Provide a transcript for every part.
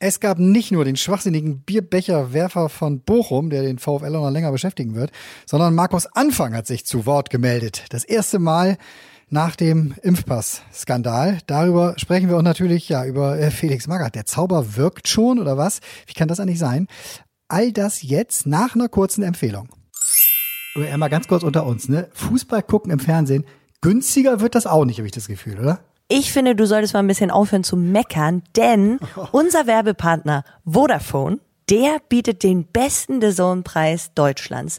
Es gab nicht nur den schwachsinnigen Bierbecherwerfer von Bochum, der den VfL noch länger beschäftigen wird, sondern Markus Anfang hat sich zu Wort gemeldet. Das erste Mal nach dem Impfpass-Skandal. Darüber sprechen wir und natürlich ja über äh, Felix Magath. Der Zauber wirkt schon oder was? Wie kann das eigentlich sein? All das jetzt nach einer kurzen Empfehlung. Mal ganz kurz unter uns, ne? Fußball gucken im Fernsehen, günstiger wird das auch nicht, habe ich das Gefühl, oder? Ich finde, du solltest mal ein bisschen aufhören zu meckern, denn unser Werbepartner Vodafone, der bietet den besten The Zone-Preis Deutschlands.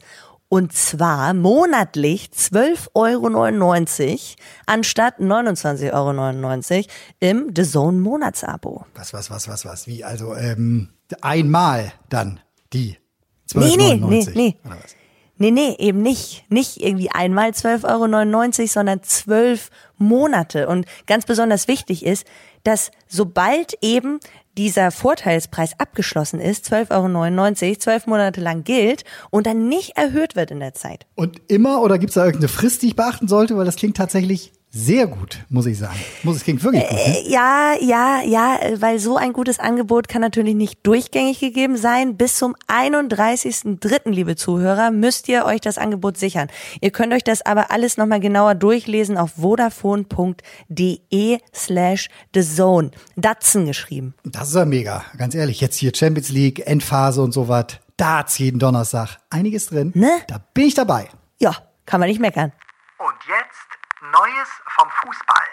Und zwar monatlich 12,99 Euro anstatt 29,99 Euro im The Zone Monatsabo. Was, was, was, was, was? Wie? Also ähm, einmal dann die 12,99 Nee, nee, nee, nee. Nee, nee, eben nicht. Nicht irgendwie einmal 12,99 Euro, sondern zwölf Monate. Und ganz besonders wichtig ist, dass sobald eben dieser Vorteilspreis abgeschlossen ist, 12,99 Euro, zwölf Monate lang gilt und dann nicht erhöht wird in der Zeit. Und immer oder gibt es da irgendeine Frist, die ich beachten sollte? Weil das klingt tatsächlich sehr gut, muss ich sagen. Muss es klingt wirklich gut. Ne? Äh, ja, ja, ja, weil so ein gutes Angebot kann natürlich nicht durchgängig gegeben sein. Bis zum 31.03., liebe Zuhörer, müsst ihr euch das Angebot sichern. Ihr könnt euch das aber alles nochmal genauer durchlesen auf vodafone.de slash the zone. Datsen geschrieben. Das ist ja mega, ganz ehrlich. Jetzt hier Champions League, Endphase und so was. Darts jeden Donnerstag. Einiges drin. Ne? Da bin ich dabei. Ja, kann man nicht meckern. Und jetzt Neues vom Fußball.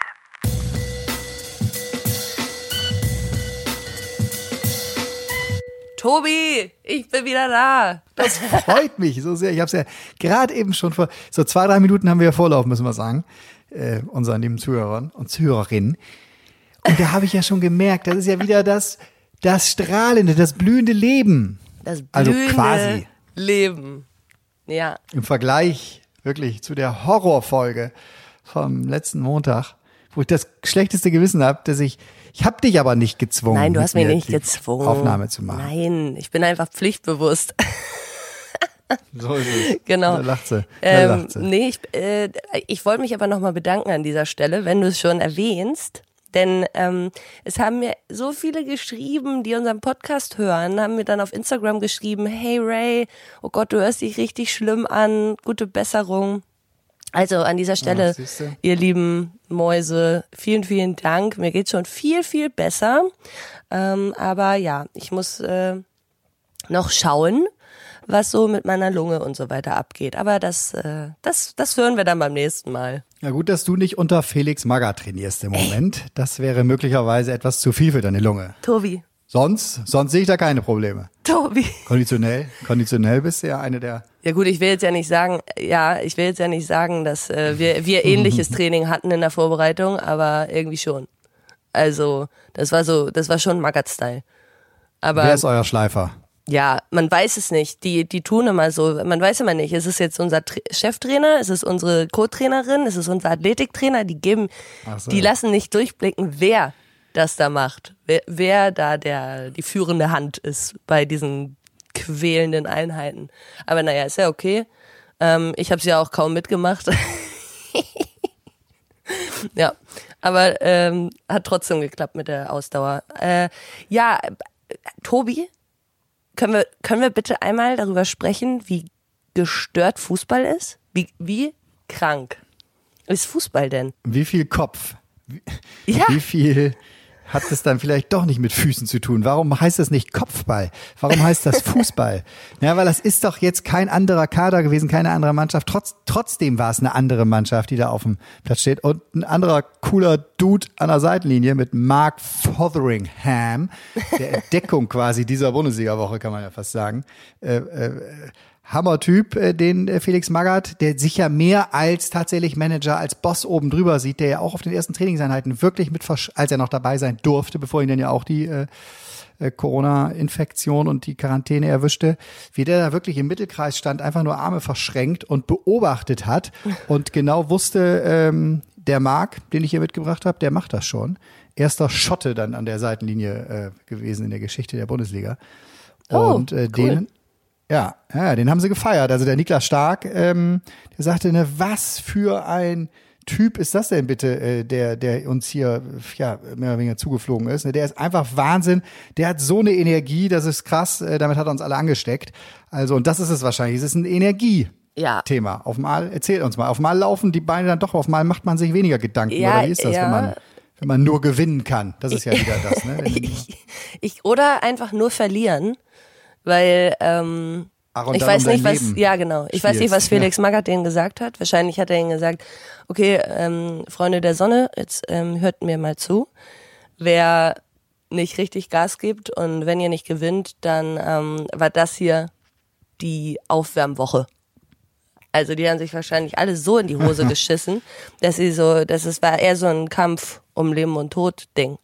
Tobi, ich bin wieder da. Das freut mich so sehr. Ich habe es ja gerade eben schon vor so zwei, drei Minuten haben wir ja vorlaufen, müssen wir sagen, äh, unseren lieben Zuhörern und Zuhörerinnen. Und da habe ich ja schon gemerkt, das ist ja wieder das, das strahlende, das blühende Leben. Das also blühende also quasi. Leben. Ja. Im Vergleich wirklich zu der Horrorfolge vom letzten Montag, wo ich das schlechteste Gewissen habe, dass ich, ich habe dich aber nicht gezwungen. Nein, du hast mich nicht gezwungen. Aufnahme zu machen. Nein, ich bin einfach pflichtbewusst. So ist es. Genau. Da lacht sie. Da ähm, lacht sie. Nee, ich, äh, ich wollte mich aber nochmal bedanken an dieser Stelle, wenn du es schon erwähnst. Denn ähm, es haben mir so viele geschrieben, die unseren Podcast hören, haben mir dann auf Instagram geschrieben, hey Ray, oh Gott, du hörst dich richtig schlimm an, gute Besserung. Also an dieser Stelle, ja, ihr lieben Mäuse, vielen, vielen Dank. Mir geht's schon viel, viel besser. Ähm, aber ja, ich muss äh, noch schauen, was so mit meiner Lunge und so weiter abgeht. Aber das, äh, das, das hören wir dann beim nächsten Mal. Ja gut, dass du nicht unter Felix Magger trainierst im Moment. Das wäre möglicherweise etwas zu viel für deine Lunge. Tobi, Sonst, sonst sehe ich da keine Probleme. Tobi. Konditionell, konditionell bist du ja eine der. Ja gut, ich will jetzt ja nicht sagen, ja, ich will jetzt ja nicht sagen, dass äh, wir, wir ähnliches Training hatten in der Vorbereitung, aber irgendwie schon. Also, das war so, das war schon Magat-Style. Aber. Wer ist euer Schleifer? Ja, man weiß es nicht. Die, die tun immer so, man weiß immer nicht. Ist es jetzt unser Tra Cheftrainer? Ist es unsere Co-Trainerin? Ist es unser Athletiktrainer? Die geben, so. die lassen nicht durchblicken, wer das da macht. Wer, wer da der, die führende Hand ist bei diesen quälenden Einheiten. Aber naja, ist ja okay. Ähm, ich habe es ja auch kaum mitgemacht. ja, aber ähm, hat trotzdem geklappt mit der Ausdauer. Äh, ja, Tobi, können wir, können wir bitte einmal darüber sprechen, wie gestört Fußball ist? Wie, wie krank ist Fußball denn? Wie viel Kopf? Wie, ja. wie viel hat es dann vielleicht doch nicht mit Füßen zu tun? Warum heißt das nicht Kopfball? Warum heißt das Fußball? ja, weil das ist doch jetzt kein anderer Kader gewesen, keine andere Mannschaft. Trotz, trotzdem war es eine andere Mannschaft, die da auf dem Platz steht. Und ein anderer cooler Dude an der Seitenlinie mit Mark Fotheringham, der Entdeckung quasi dieser Bundesliga-Woche, kann man ja fast sagen. Äh, äh, Hammertyp, äh, den äh, Felix Magath, der sich ja mehr als tatsächlich Manager, als Boss oben drüber sieht, der ja auch auf den ersten Trainingseinheiten wirklich mit, als er noch dabei sein durfte, bevor ihn dann ja auch die äh, äh, Corona-Infektion und die Quarantäne erwischte, wie der da wirklich im Mittelkreis stand, einfach nur Arme verschränkt und beobachtet hat und genau wusste, ähm, der Marc, den ich hier mitgebracht habe, der macht das schon. Erster Schotte dann an der Seitenlinie äh, gewesen in der Geschichte der Bundesliga. Oh, und äh, cool. den ja, ja, den haben sie gefeiert. Also der Niklas Stark, ähm, der sagte, ne, was für ein Typ ist das denn bitte, äh, der, der uns hier ja, mehr oder weniger zugeflogen ist? Ne? Der ist einfach Wahnsinn. Der hat so eine Energie, das ist krass. Äh, damit hat er uns alle angesteckt. Also, und das ist es wahrscheinlich. Es ist ein Energie. Ja. Thema. Auf Mal, erzähl uns mal. Auf Mal laufen die Beine dann doch, auf Mal macht man sich weniger Gedanken. Ja, oder wie ist das, ja. wenn man, wenn man nur gewinnen kann? Das ist ja wieder das, ne? Ich, ich, oder einfach nur verlieren, weil ähm, und ich weiß um nicht, was, Leben ja genau, ich weiß nicht, was spielst, ja. Felix Magath denen gesagt hat. Wahrscheinlich hat er ihnen gesagt, okay, ähm, Freunde der Sonne, jetzt ähm, hört mir mal zu. Wer nicht richtig Gas gibt und wenn ihr nicht gewinnt, dann ähm, war das hier die Aufwärmwoche. Also die haben sich wahrscheinlich alle so in die Hose geschissen, dass sie so, dass es war eher so ein Kampf um Leben und Tod Ding.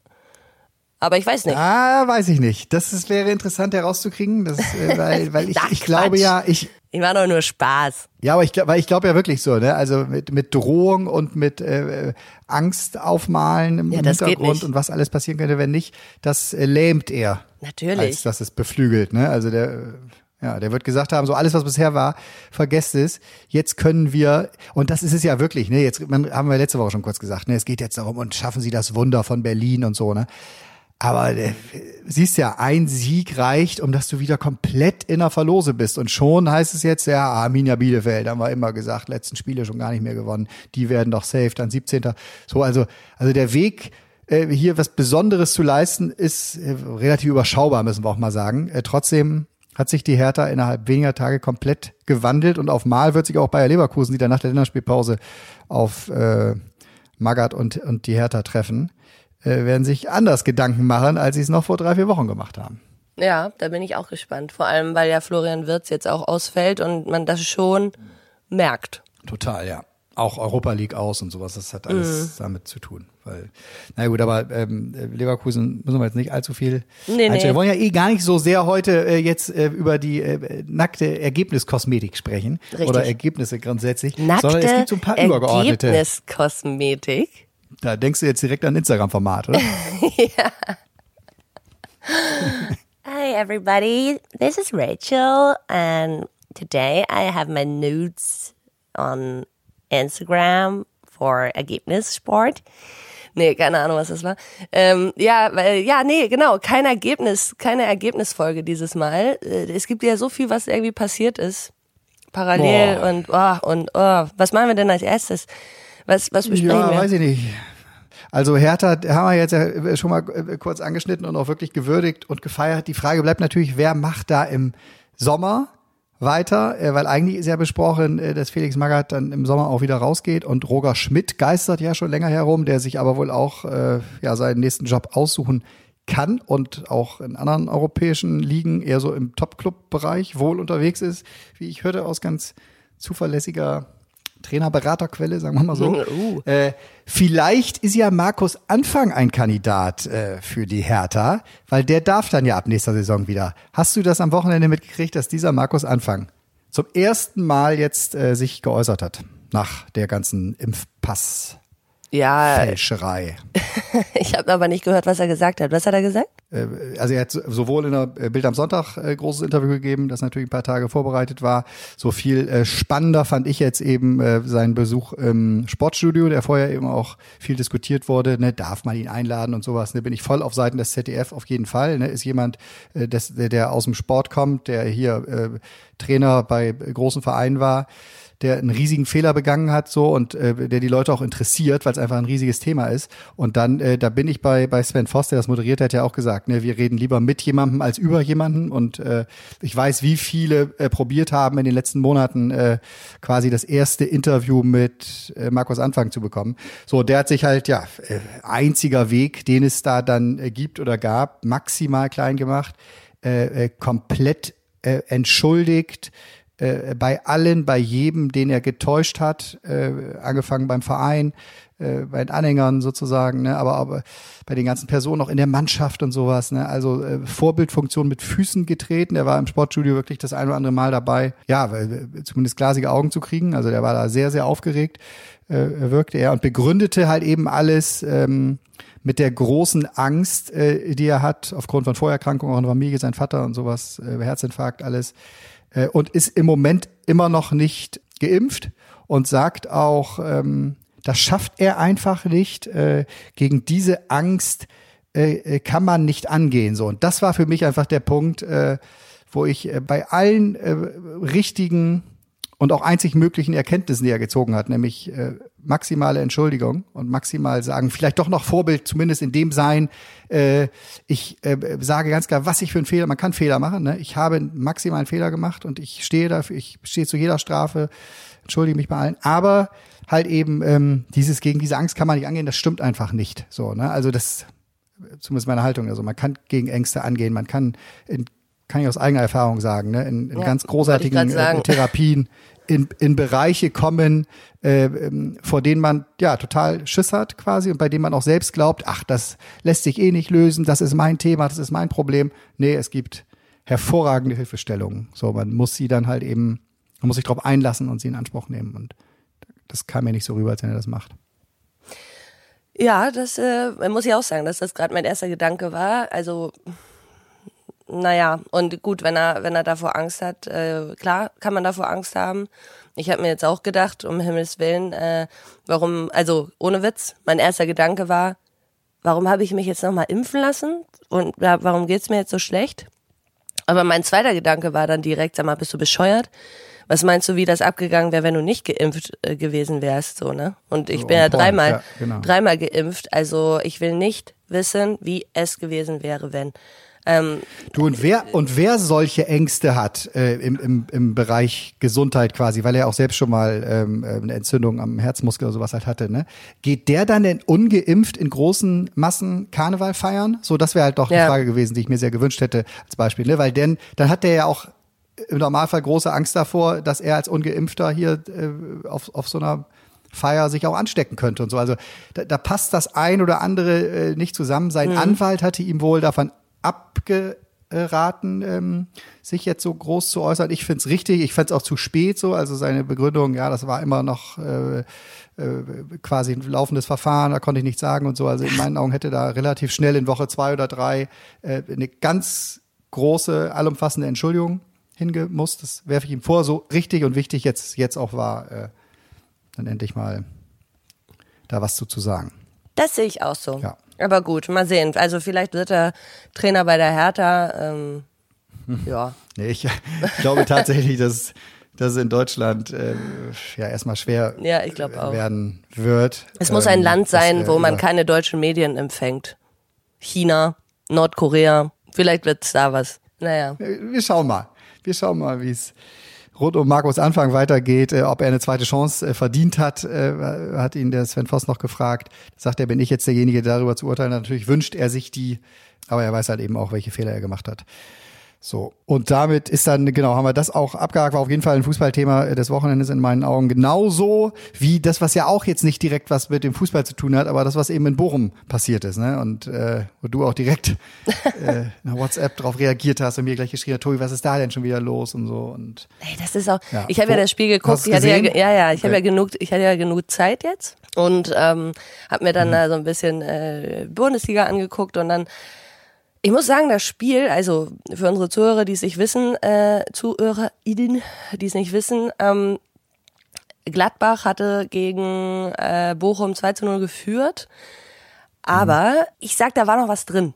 Aber ich weiß nicht. Ah, weiß ich nicht. Das ist, wäre interessant herauszukriegen, das, äh, weil, weil ich, Ach, ich glaube Quatsch. ja, ich, Ich war doch nur Spaß. Ja, aber ich glaube, weil ich glaube ja wirklich so, ne? Also mit, mit Drohung und mit äh, Angst aufmalen im Ja, Hintergrund und was alles passieren könnte, wenn nicht, das äh, lähmt er. Natürlich. Als dass es beflügelt, ne? Also der, ja, der wird gesagt haben, so alles, was bisher war, vergesst es. Jetzt können wir, und das ist es ja wirklich, ne? Jetzt man, haben wir letzte Woche schon kurz gesagt, ne? Es geht jetzt darum, und schaffen Sie das Wunder von Berlin und so, ne? Aber äh, siehst ja, ein Sieg reicht, um dass du wieder komplett in der Verlose bist. Und schon heißt es jetzt, ja, Arminia Bielefeld, haben wir immer gesagt, letzten Spiele schon gar nicht mehr gewonnen. Die werden doch safe, dann 17. So, also, also der Weg, äh, hier was Besonderes zu leisten, ist äh, relativ überschaubar, müssen wir auch mal sagen. Äh, trotzdem hat sich die Hertha innerhalb weniger Tage komplett gewandelt und auf Mal wird sich auch Bayer Leverkusen, die dann nach der Länderspielpause auf äh, Magath und, und die Hertha treffen, äh, werden sich anders Gedanken machen, als sie es noch vor drei, vier Wochen gemacht haben. Ja, da bin ich auch gespannt. Vor allem, weil ja Florian Wirtz jetzt auch ausfällt und man das schon merkt. Total, ja. Auch Europa League aus und sowas, das hat alles damit zu tun. Weil, na gut, aber ähm, Leverkusen müssen wir jetzt nicht allzu viel Nee, nee. einstellen. Wir wollen ja eh gar nicht so sehr heute äh, jetzt äh, über die äh, nackte Ergebniskosmetik sprechen Richtig. oder Ergebnisse grundsätzlich, Nackte sondern es gibt so ein paar übergeordnete. Ergebniskosmetik. Da denkst du jetzt direkt an Instagram-Format, oder? Hi everybody, this is Rachel and today I have my nudes on Instagram for Ergebnissport. Nee, keine Ahnung, was das war. Ähm, ja, weil, ja, nee, genau, kein Ergebnis, keine Ergebnisfolge dieses Mal. Äh, Es gibt ja so viel, was irgendwie passiert ist. Parallel Boah. und, oh, und, oh, was machen wir denn als erstes? Was, was besprechen Ja, wir? weiß ich nicht. Also Hertha haben wir jetzt ja schon mal äh, kurz angeschnitten und auch wirklich gewürdigt und gefeiert. Die Frage bleibt natürlich, wer macht da im Sommer weiter? Äh, Weil eigentlich ist ja besprochen, äh, dass Felix Magath dann im Sommer auch wieder rausgeht und Roger Schmidt geistert ja schon länger herum, der sich aber wohl auch äh, ja seinen nächsten Job aussuchen kann und auch in anderen europäischen Ligen eher so im Top-Club-Bereich wohl unterwegs ist, wie ich hörte aus ganz zuverlässiger Trainerberaterquelle, sagen wir mal so. Uh. Äh, vielleicht ist ja Markus Anfang ein Kandidat äh, für die Hertha, weil der darf dann ja ab nächster Saison wieder. Hast du das am Wochenende mitgekriegt, dass dieser Markus Anfang zum ersten Mal jetzt äh, sich geäußert hat nach der ganzen Impfpass-Fälscherei? Ja, ich habe aber nicht gehört, was er gesagt hat. Was hat er gesagt? Äh, also er hat sowohl in der äh, Bild am Sonntag äh, großes Interview gegeben, das natürlich ein paar Tage vorbereitet war. So viel spannender fand ich jetzt eben seinen Besuch im Sportstudio, der vorher eben auch viel diskutiert wurde. Ne, darf man ihn einladen und sowas? Ne, bin ich voll auf Seiten des ZDF auf jeden Fall. Ne, ist jemand, der, der aus dem Sport kommt, der hier Trainer bei großen Vereinen war der einen riesigen Fehler begangen hat so und äh, der die Leute auch interessiert, weil es einfach ein riesiges Thema ist. Und dann, äh, da bin ich bei, bei Sven Voss, der das moderiert hat, ja auch gesagt, ne, wir reden lieber mit jemandem als über jemanden. Und äh, ich weiß, wie viele äh, probiert haben in den letzten Monaten äh, quasi das erste Interview mit äh, Markus Anfang zu bekommen. So, der hat sich halt, ja, äh, einziger Weg, den es da dann äh, gibt oder gab, maximal klein gemacht, äh, äh, komplett äh, entschuldigt, äh, bei allen, bei jedem, den er getäuscht hat, äh, angefangen beim Verein, äh, bei den Anhängern sozusagen, ne, aber, aber bei den ganzen Personen auch in der Mannschaft und sowas, ne, also äh, Vorbildfunktion mit Füßen getreten. Er war im Sportstudio wirklich das ein oder andere Mal dabei, ja, weil, äh, zumindest glasige Augen zu kriegen. Also der war da sehr, sehr aufgeregt, äh, wirkte er und begründete halt eben alles. Ähm, mit der großen Angst, äh, die er hat, aufgrund von Vorerkrankungen auch in der Familie, sein Vater und sowas, äh, Herzinfarkt, alles, äh, und ist im Moment immer noch nicht geimpft und sagt auch, ähm, das schafft er einfach nicht. Äh, gegen diese Angst äh, äh, kann man nicht angehen. So und das war für mich einfach der Punkt, äh, wo ich äh, bei allen äh, richtigen und auch einzig möglichen Erkenntnissen, die er gezogen hat, nämlich äh, maximale Entschuldigung und maximal sagen, vielleicht doch noch Vorbild, zumindest in dem sein, äh, ich äh, sage ganz klar, was ich für einen Fehler, man kann Fehler machen, ne? ich habe einen maximalen Fehler gemacht und ich stehe dafür, ich stehe zu jeder Strafe, entschuldige mich bei allen, aber halt eben ähm, dieses gegen diese Angst kann man nicht angehen, das stimmt einfach nicht. So, ne? Also das zumindest meine Haltung. Also man kann gegen Ängste angehen, man kann in kann ich aus eigener Erfahrung sagen, ne, in, in Ja, ganz großartigen äh, Therapien in, in Bereiche kommen, äh, ähm, vor denen man ja total Schiss hat quasi und bei denen man auch selbst glaubt, ach, das lässt sich eh nicht lösen, das ist mein Thema, das ist mein Problem. Nee, es gibt hervorragende Hilfestellungen. So, man muss sie dann halt eben, man muss sich darauf einlassen und sie in Anspruch nehmen. Und das kam mir nicht so rüber, als wenn er das macht. Ja, das äh, muss ich auch sagen, dass das gerade mein erster Gedanke war. Also, naja, und gut, wenn er, wenn er davor Angst hat, äh, klar, kann man davor Angst haben. Ich habe mir jetzt auch gedacht, um Himmels Willen, äh, warum, also ohne Witz, mein erster Gedanke war, warum habe ich mich jetzt nochmal impfen lassen? Und ja, warum geht's mir jetzt so schlecht? Aber mein zweiter Gedanke war dann direkt, sag mal, bist du bescheuert? Was meinst du, wie das abgegangen wäre, wenn du nicht geimpft äh, gewesen wärst, so, ne? Und ich So bin ja dreimal, ja, genau. dreimal geimpft, also ich will nicht wissen, wie es gewesen wäre, wenn. Ähm, Du und wer und wer solche Ängste hat äh, im, im, im Bereich Gesundheit quasi, weil er auch selbst schon mal ähm, äh, eine Entzündung am Herzmuskel oder sowas halt hatte, ne? Geht der dann denn ungeimpft in großen Massen Karneval feiern? So, das wäre halt doch Ja. eine Frage gewesen, die ich mir sehr gewünscht hätte als Beispiel, ne? Weil denn dann hat der ja auch im Normalfall große Angst davor, dass er als ungeimpfter hier äh, auf, auf so einer Feier sich auch anstecken könnte und so. Also da, da passt das ein oder andere äh, nicht zusammen. Sein Anwalt hatte ihm wohl davon abgeraten, ähm, sich jetzt so groß zu äußern. Ich find's richtig, ich find's auch zu spät so. Also seine Begründung, ja, das war immer noch äh, äh, quasi ein laufendes Verfahren, da konnte ich nichts sagen und so. Also in meinen Augen hätte da relativ schnell in Woche zwei oder drei äh, eine ganz große, allumfassende Entschuldigung hingemusst. Das werfe ich ihm vor, so richtig und wichtig jetzt, jetzt auch war, äh, dann endlich mal da was zu, zu sagen. das sehe ich auch so. Ja. Aber gut, mal sehen. Also vielleicht wird er Trainer bei der Hertha. Ähm, ja. Nee, ich, ich glaube tatsächlich, dass, dass es in Deutschland äh, ja erstmal schwer Ja, ich auch. werden wird. Es muss Ähm, ein Land sein, dass, äh, wo man über- keine deutschen Medien empfängt. China, Nordkorea, vielleicht wird's da was. Naja. Wir schauen mal. Wir schauen mal, wie es rund um Markus Anfang weitergeht, äh, ob er eine zweite Chance äh, verdient hat, äh, hat ihn der Sven Voss noch gefragt. Sagt er, bin ich jetzt derjenige, der darüber zu urteilen? Natürlich wünscht er sich die, aber er weiß halt eben auch, welche Fehler er gemacht hat. So, und damit ist dann, genau, haben wir das auch abgehakt, war auf jeden Fall ein Fußballthema äh, des Wochenendes in meinen Augen. Genauso wie das, was ja auch jetzt nicht direkt was mit dem Fußball zu tun hat, aber das, was eben in Bochum passiert ist, ne? Und äh, wo du auch direkt äh, nach WhatsApp drauf reagiert hast und mir gleich geschrieben hast, Tobi, was ist da denn schon wieder los und so. Und Ey, das ist auch. Ja. Ich habe ja das Spiel geguckt. Ich hatte ja, ja, ja, ich habe ja Okay. genug, ich hatte ja genug Zeit jetzt und ähm, habe mir Mhm. dann da so ein bisschen äh, Bundesliga angeguckt und dann. Ich muss sagen, das Spiel, also für unsere Zuhörer, die es nicht wissen, äh, ZuhörerInnen, die es nicht wissen, ähm, Gladbach hatte gegen äh, Bochum 2 zu 0 geführt. Aber ich sag, da war noch was drin.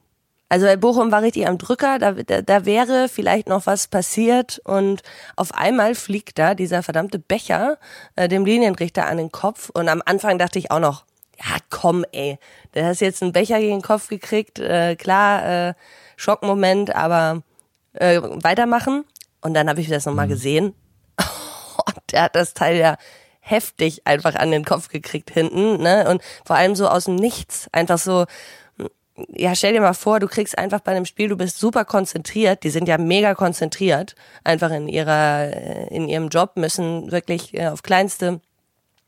Also bei Bochum war richtig am Drücker, da, da, da wäre vielleicht noch was passiert und auf einmal fliegt da dieser verdammte Becher äh, dem Linienrichter an den Kopf und am Anfang dachte ich auch noch, ja komm ey, der hast jetzt einen Becher gegen den Kopf gekriegt, äh, klar, äh, Schockmoment, aber äh, weitermachen. Und dann habe ich das nochmal gesehen. Und der hat das Teil ja heftig einfach an den Kopf gekriegt hinten, ne? Und vor allem so aus dem Nichts. Einfach so, ja, stell dir mal vor, du kriegst einfach bei einem Spiel, du bist super konzentriert, die sind ja mega konzentriert, einfach in ihrer, äh, in ihrem Job, müssen wirklich äh, auf kleinste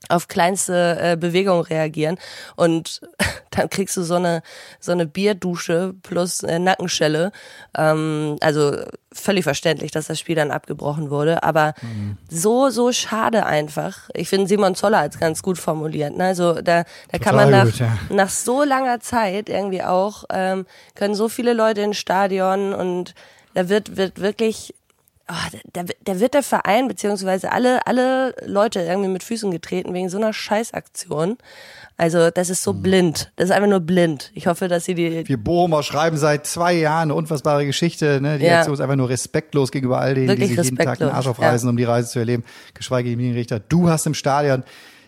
auf kleinste äh, Bewegung reagieren und dann kriegst du so eine so eine Bierdusche plus äh, Nackenschelle. Ähm, also völlig verständlich, dass das Spiel dann abgebrochen wurde, aber so so schade einfach. Ich finde Simon Zoller als ganz gut formuliert. Ne? Also da da kann man nach gut, ja. nach so langer Zeit irgendwie auch ähm, können so viele Leute ins Stadion und da wird wird wirklich oh, da, da wird der Verein beziehungsweise alle, alle Leute irgendwie mit Füßen getreten wegen so einer Scheißaktion. Also das ist so Mhm. blind. Das ist einfach nur blind. Ich hoffe, dass sie die. Wir Bochumer schreiben seit zwei Jahren eine unfassbare Geschichte. Ne? Die Ja. Aktion ist einfach nur respektlos gegenüber all denen, die Wirklich sich jeden Tag den Arsch ja. aufreißen, um die Reise zu erleben, geschweige die Linienrichter. Du hast im Stadion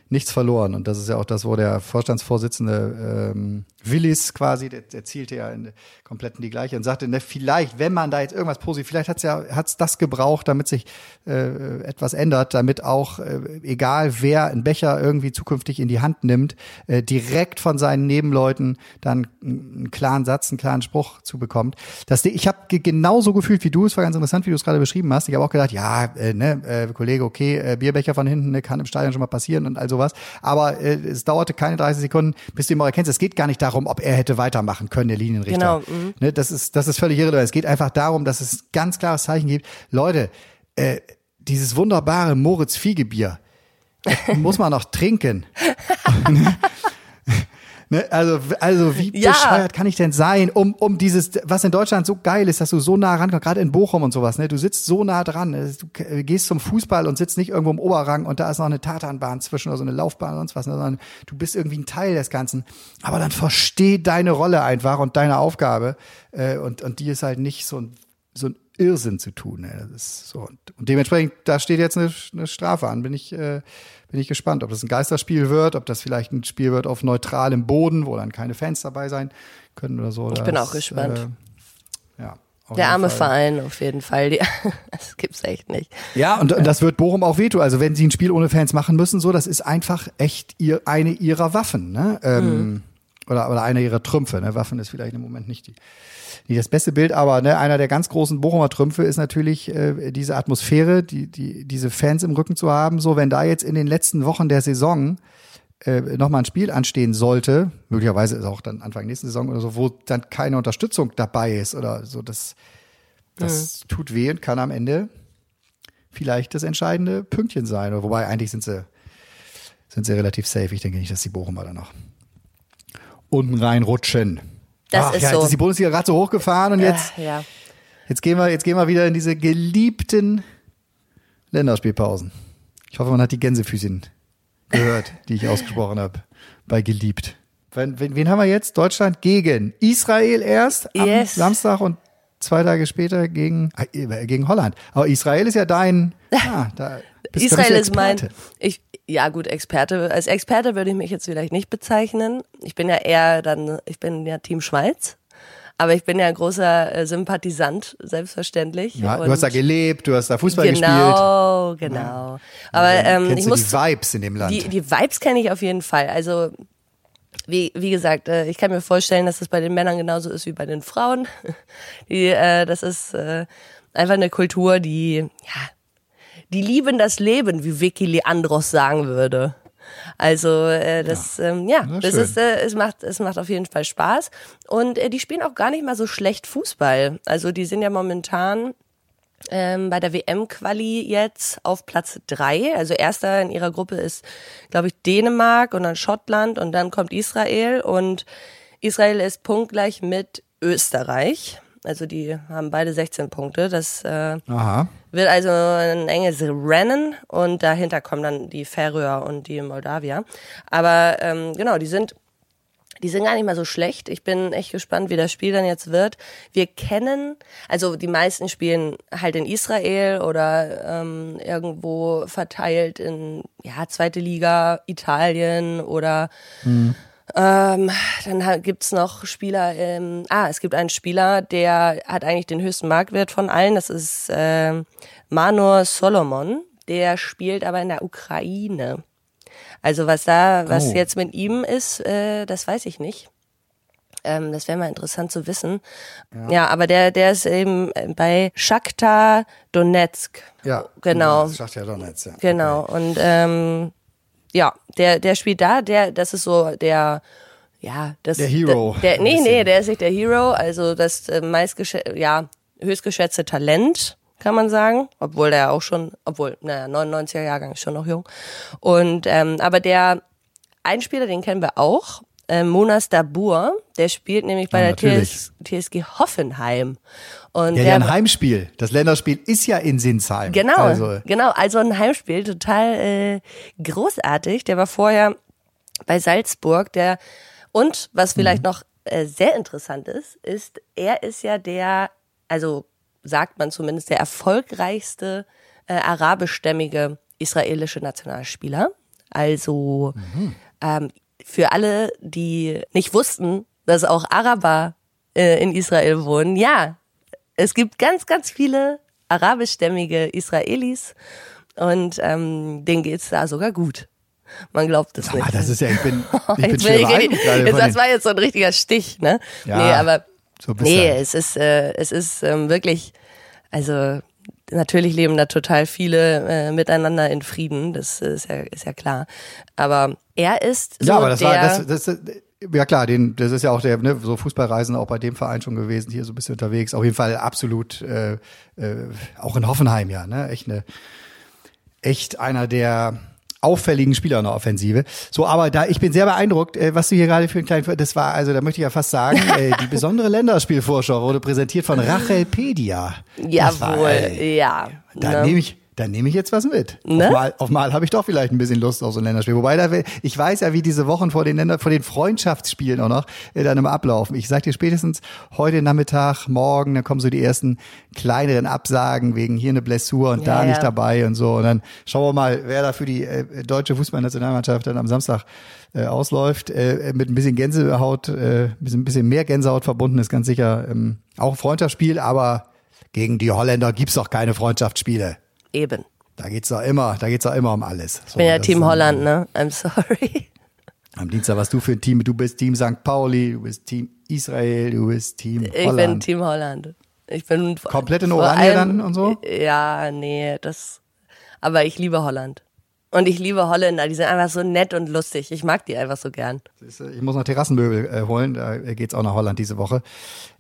nichts verloren. Und das ist ja auch das, wo der Vorstandsvorsitzende ähm, Willis quasi, der, der zielte ja in, komplett in die gleiche und sagte, ne, vielleicht, wenn man da jetzt irgendwas positiv, vielleicht hat's ja hat's das gebraucht, damit sich äh, etwas ändert, damit auch, äh, egal wer einen Becher irgendwie zukünftig in die Hand nimmt, äh, direkt von seinen Nebenleuten dann einen klaren Satz, einen klaren Spruch zubekommt. Das, ich habe genauso gefühlt wie du, es war ganz interessant, wie du es gerade beschrieben hast. Ich habe auch gedacht, ja, äh, ne, äh, Kollege, okay, äh, Bierbecher von hinten, ne, kann im Stadion schon mal passieren und all sowas. Aber äh, es dauerte keine 30 Sekunden, bis du ihn mal erkennst. Es geht gar nicht darum, ob er hätte weitermachen können, der Linienrichter. Genau, mhm. Ne, das ist, das ist völlig irrelevant. Es geht einfach darum, dass es ein ganz klares Zeichen gibt. Leute, äh, dieses wunderbare Moritz Fiegebier, muss man noch trinken. Ne, also, also wie Ja. bescheuert kann ich denn sein, um, um dieses, was in Deutschland so geil ist, dass du so nah rankommst, gerade in Bochum und sowas, ne? Du sitzt so nah dran, ne? du k- gehst zum Fußball und sitzt nicht irgendwo im Oberrang und da ist noch eine Tatanbahn zwischen oder so eine Laufbahn oder sonst was, ne? sondern du bist irgendwie ein Teil des Ganzen. Aber dann versteh deine Rolle einfach und deine Aufgabe äh, und, und die ist halt nicht so ein, so ein Irrsinn zu tun. Ne? Das ist so. Und, und dementsprechend, da steht jetzt eine, eine Strafe an. Bin ich, äh, bin ich gespannt, ob das ein Geisterspiel wird, ob das vielleicht ein Spiel wird auf neutralem Boden, wo dann keine Fans dabei sein können oder so. Ich bin auch gespannt. Äh, ja, Der arme Fall. Verein auf jeden Fall. Die, das gibt's echt nicht. Ja, und, und das wird Bochum auch wehtun. Also wenn sie ein Spiel ohne Fans machen müssen, so, das ist einfach echt ihr, eine ihrer Waffen, ne? Ähm, oder, oder eine ihrer Trümpfe. Ne? Waffen ist vielleicht im Moment nicht die, nicht das beste Bild, aber ne, einer der ganz großen Bochumer Trümpfe ist natürlich äh, diese Atmosphäre, die, die, diese Fans im Rücken zu haben. So, wenn da jetzt in den letzten Wochen der Saison äh, nochmal ein Spiel anstehen sollte, möglicherweise ist auch dann Anfang nächsten Saison oder so, wo dann keine Unterstützung dabei ist oder so, das, das tut weh und kann am Ende vielleicht das entscheidende Pünktchen sein. Wobei eigentlich sind sie, sind sie relativ safe. Ich denke nicht, dass die Bochumer da noch unten reinrutschen. Das Ach, ist ja, so. Jetzt ist die Bundesliga gerade so hochgefahren und jetzt, Äh, ja. jetzt gehen wir, jetzt gehen wir wieder in diese geliebten Länderspielpausen. Ich hoffe, man hat die Gänsefüßchen gehört, die ich ausgesprochen habe, bei geliebt. Wen, wen, wen haben wir jetzt? Deutschland gegen Israel erst am Yes. Samstag und zwei Tage später gegen, äh, gegen Holland. Aber Israel ist ja dein, ah, da bist, Israel ist mein, ich, ja gut, Experte. Als Experte würde ich mich jetzt vielleicht nicht bezeichnen. Ich bin ja eher dann, ich bin ja Team Schweiz. Aber ich bin ja ein großer äh, Sympathisant, selbstverständlich. Ja, du hast da gelebt, du hast da Fußball gespielt. Genau, genau. Aber ähm, ich muss die Vibes in dem Land? Die, die Vibes kenne ich auf jeden Fall. Also, wie, wie gesagt, äh, ich kann mir vorstellen, dass das bei den Männern genauso ist wie bei den Frauen. Die, äh, das ist äh, einfach eine Kultur, die, ja, die lieben das Leben, wie Vicky Leandros sagen würde. Also äh, das ja, ähm, ja das ist äh, es macht es macht auf jeden Fall Spaß und äh, die spielen auch gar nicht mal so schlecht Fußball. Also die sind ja momentan ähm, bei der WM-Quali jetzt auf Platz drei. Also erster in ihrer Gruppe ist, glaube ich, Dänemark und dann Schottland und dann kommt Israel und Israel ist punktgleich mit Österreich. Also die haben beide 16 Punkte. Das äh, wird also ein enges Rennen und dahinter kommen dann die Färöer und die Moldawier. Aber ähm, genau, die sind die sind gar nicht mal so schlecht. Ich bin echt gespannt, wie das Spiel dann jetzt wird. Wir kennen, also die meisten spielen halt in Israel oder ähm, irgendwo verteilt in ja zweite Liga Italien oder ähm, dann gibt's noch Spieler, ähm, ah, es gibt einen Spieler, der hat eigentlich den höchsten Marktwert von allen, das ist ähm, Manor Solomon, der spielt aber in der Ukraine. Also was da, was Oh. jetzt mit ihm ist, äh, das weiß ich nicht. Ähm, das wäre mal interessant zu wissen. Ja. aber der, der ist eben bei Shakhtar Donetsk. Ja. Genau. Ja Donetsk, ja. Genau. Und ähm, ja, der, der spielt da, der, das ist so der, ja, das Der Hero. Der, der, nee, nee, der ist nicht der Hero, also das äh, meistgeschä ja, höchstgeschätzte Talent, kann man sagen. Obwohl der auch schon, obwohl, naja, 99er Jahrgang ist schon noch jung. Und ähm, aber der ein Spieler, den kennen wir auch, äh, Monas Dabur, der spielt nämlich bei Ja, der. TS, TSG Hoffenheim. Und Ja, der, ja, ein Heimspiel. Das Länderspiel ist ja in Sinsheim. Genau, Also, genau. Also ein Heimspiel, total äh, großartig. Der war vorher bei Salzburg. Der und was vielleicht noch äh, sehr interessant ist, ist, er ist ja der, also sagt man zumindest der erfolgreichste äh, arabischstämmige israelische Nationalspieler. Also ähm, für alle, die nicht wussten, dass auch Araber äh, in Israel wohnen, ja, es gibt ganz, ganz viele arabischstämmige Israelis und ähm, denen geht's da sogar gut. Man glaubt es nicht. ah, das ist ja, ich bin, ich bin schwer ich- gerade jetzt, das war jetzt so ein richtiger Stich, ne? Ja, nee, aber so nee, du. es ist äh, es ist ähm, wirklich, also natürlich leben da total viele äh, miteinander in Frieden, das ist ja ist ja klar. Aber er ist so Ja, aber das der, war, das, das, ja klar, den, das ist ja auch der, ne, so Fußballreisen auch bei dem Verein schon gewesen, hier so ein bisschen unterwegs. Auf jeden Fall absolut, äh, äh, auch in Hoffenheim ja, ne, echt eine, echt einer der auffälligen Spieler in der Offensive. So, aber da, ich bin sehr beeindruckt, äh, was du hier gerade für einen kleinen, das war, also da möchte ich ja fast sagen, äh, die besondere Länderspielvorschau wurde präsentiert von Rachelpedia. Das war, jawohl, ey, ja. da ne? nehme ich, da nehme ich jetzt was mit. Ne? Auf mal, auf mal habe ich doch vielleicht ein bisschen Lust auf so ein Länderspiel. Wobei da, ich weiß ja, wie diese Wochen vor den Länder, vor den Freundschaftsspielen auch noch äh, dann immer ablaufen. Ich sag dir spätestens heute Nachmittag, morgen, dann kommen so die ersten kleineren Absagen wegen hier eine Blessur und Ja, da ja. nicht dabei und so. Und dann schauen wir mal, wer da für die äh, deutsche Fußballnationalmannschaft dann am Samstag äh, ausläuft. Äh, mit ein bisschen Gänsehaut, äh, ein bisschen, ein bisschen mehr Gänsehaut verbunden ist ganz sicher ähm, auch ein Freundschaftsspiel, aber gegen die Holländer gibt's doch keine Freundschaftsspiele. Eben. Da geht's doch immer, da geht's doch immer um alles. So, Ich bin ja Team dann- Holland, ne? I'm sorry. Am Dienstag warst du für ein Team, du bist Team St. Pauli, du bist Team Israel, du bist Team Ich Holland. bin Team Holland. Ich bin Komplett in Oranje dann und so? Ja, nee, das. Aber ich liebe Holland. Und ich liebe Holländer, die sind einfach so nett und lustig. Ich mag die einfach so gern. Ich muss noch Terrassenmöbel äh, holen, da äh, geht's auch nach Holland diese Woche.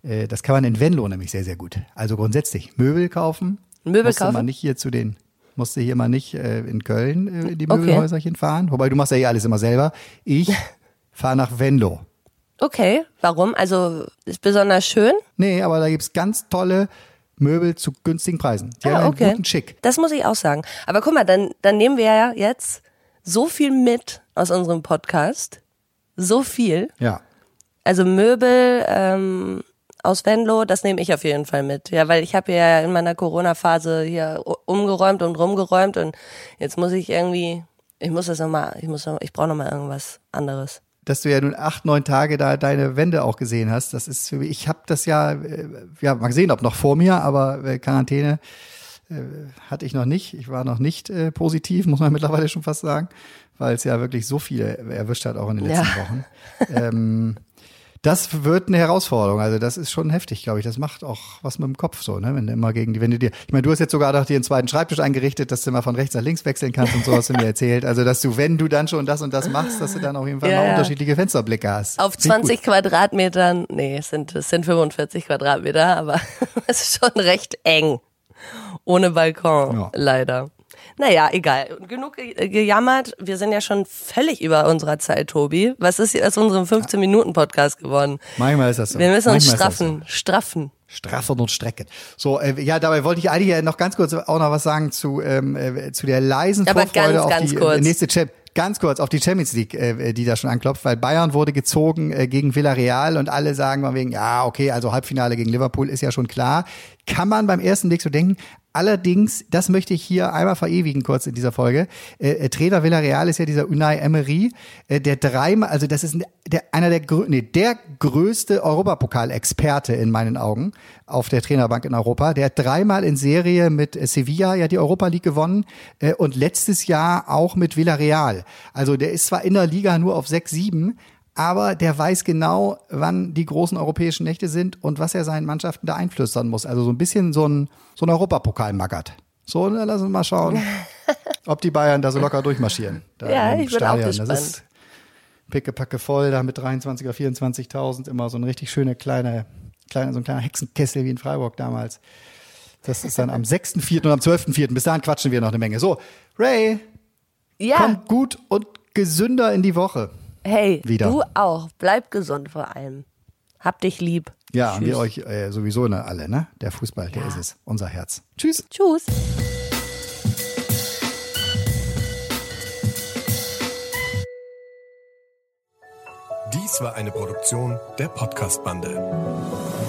Äh, das kann man in Venlo nämlich sehr, sehr gut. Also grundsätzlich Möbel kaufen. Möbel musste kaufen? man nicht hier zu den, musste hier mal nicht äh, in Köln äh, in die Okay. Möbelhäuserchen fahren. Wobei du machst ja eh alles immer selber. Ich fahre nach Venlo. Okay, warum? Also ist besonders schön. Nee, aber da gibt's ganz tolle Möbel zu günstigen Preisen. Die Ah, haben einen okay. guten Schick. Das muss ich auch sagen. Aber guck mal, dann, dann nehmen wir ja jetzt so viel mit aus unserem Podcast. So viel. Ja. Also Möbel ähm, aus Venlo, das nehme ich auf jeden Fall mit. Ja, weil ich habe ja in meiner Corona-Phase hier umgeräumt und rumgeräumt und jetzt muss ich irgendwie, ich muss das nochmal, ich muss noch, ich brauche nochmal irgendwas anderes. dass du ja nun acht, neun Tage da deine Wände auch gesehen hast. Das ist für mich, ich habe das ja, äh, ja, mal gesehen, ob noch vor mir, aber äh, Quarantäne äh, hatte ich noch nicht. Ich war noch nicht äh, positiv, muss man mittlerweile schon fast sagen, weil es ja wirklich so viele erwischt hat, auch in den letzten Ja. Wochen. Ähm, das wird eine Herausforderung. Also das ist schon heftig, glaube ich. Das macht auch was mit dem Kopf so, ne? Wenn du immer gegen die, wenn du dir, ich meine, du hast jetzt sogar doch dir einen zweiten Schreibtisch eingerichtet, dass du mal von rechts nach links wechseln kannst und so hast du mir erzählt. Also dass du, wenn du dann schon das und das machst, dass du dann auf jeden Fall Ja, mal unterschiedliche Fensterblicke hast. Auf Finde ich 20 Quadratmetern, nee, es sind, es sind 45 Quadratmeter, aber es ist schon recht eng. Ohne Balkon, Ja. leider. Naja, egal. Genug ge gejammert. Wir sind ja schon völlig über unserer Zeit, Tobi. Was ist aus unserem 15-Minuten-Podcast geworden? Manchmal ist das so. Wir müssen uns Manchmal das so. straffen, straffen. Straffen und strecken. So, äh, ja, dabei wollte ich eigentlich ja noch ganz kurz auch noch was sagen zu, ähm, äh, zu der leisen Aber Vorfreude ganz, auf ganz die kurz. Äh, nächste Champ Ganz kurz auf die Champions League, äh, die da schon anklopft, weil Bayern wurde gezogen äh, gegen Villarreal und alle sagen mal wegen, ja, okay, also Halbfinale gegen Liverpool ist ja schon klar. Kann man beim ersten Blick so denken. Allerdings, das möchte ich hier einmal verewigen kurz in dieser Folge. Äh, äh, Trainer Villarreal ist ja dieser Unai Emery, äh, der dreimal, also das ist der, einer der, nee, der größte Europapokalexperte in meinen Augen auf der Trainerbank in Europa. Der hat dreimal in Serie mit äh, Sevilla ja die Europa League gewonnen äh, und letztes Jahr auch mit Villarreal. Also der ist zwar in der Liga nur auf 6, 7, aber der weiß genau, wann die großen europäischen Nächte sind und was er seinen Mannschaften da einflüstern muss. Also so ein bisschen so ein, so ein Europapokal maggert. So, na, lass uns mal schauen, ob die Bayern da so locker durchmarschieren. Da Ja, im ich bin auch Das ist pickepacke voll, da mit 23 oder 24.000 immer so ein richtig schöner kleiner, kleiner, so ein kleiner Hexenkessel wie in Freiburg damals. Das ist dann am 6.4. und am 12.4. Bis dahin quatschen wir noch eine Menge. So, Ray, Ja, komm gut und gesünder in die Woche. Hey, wieder. du auch. Bleib gesund vor allem. Hab dich lieb. Ja, Tschüss. wir euch äh, sowieso ne, alle, ne? Der Fußball, der ist es. Unser Herz. Tschüss. Tschüss. Dies war eine Produktion der Podcast-Bande.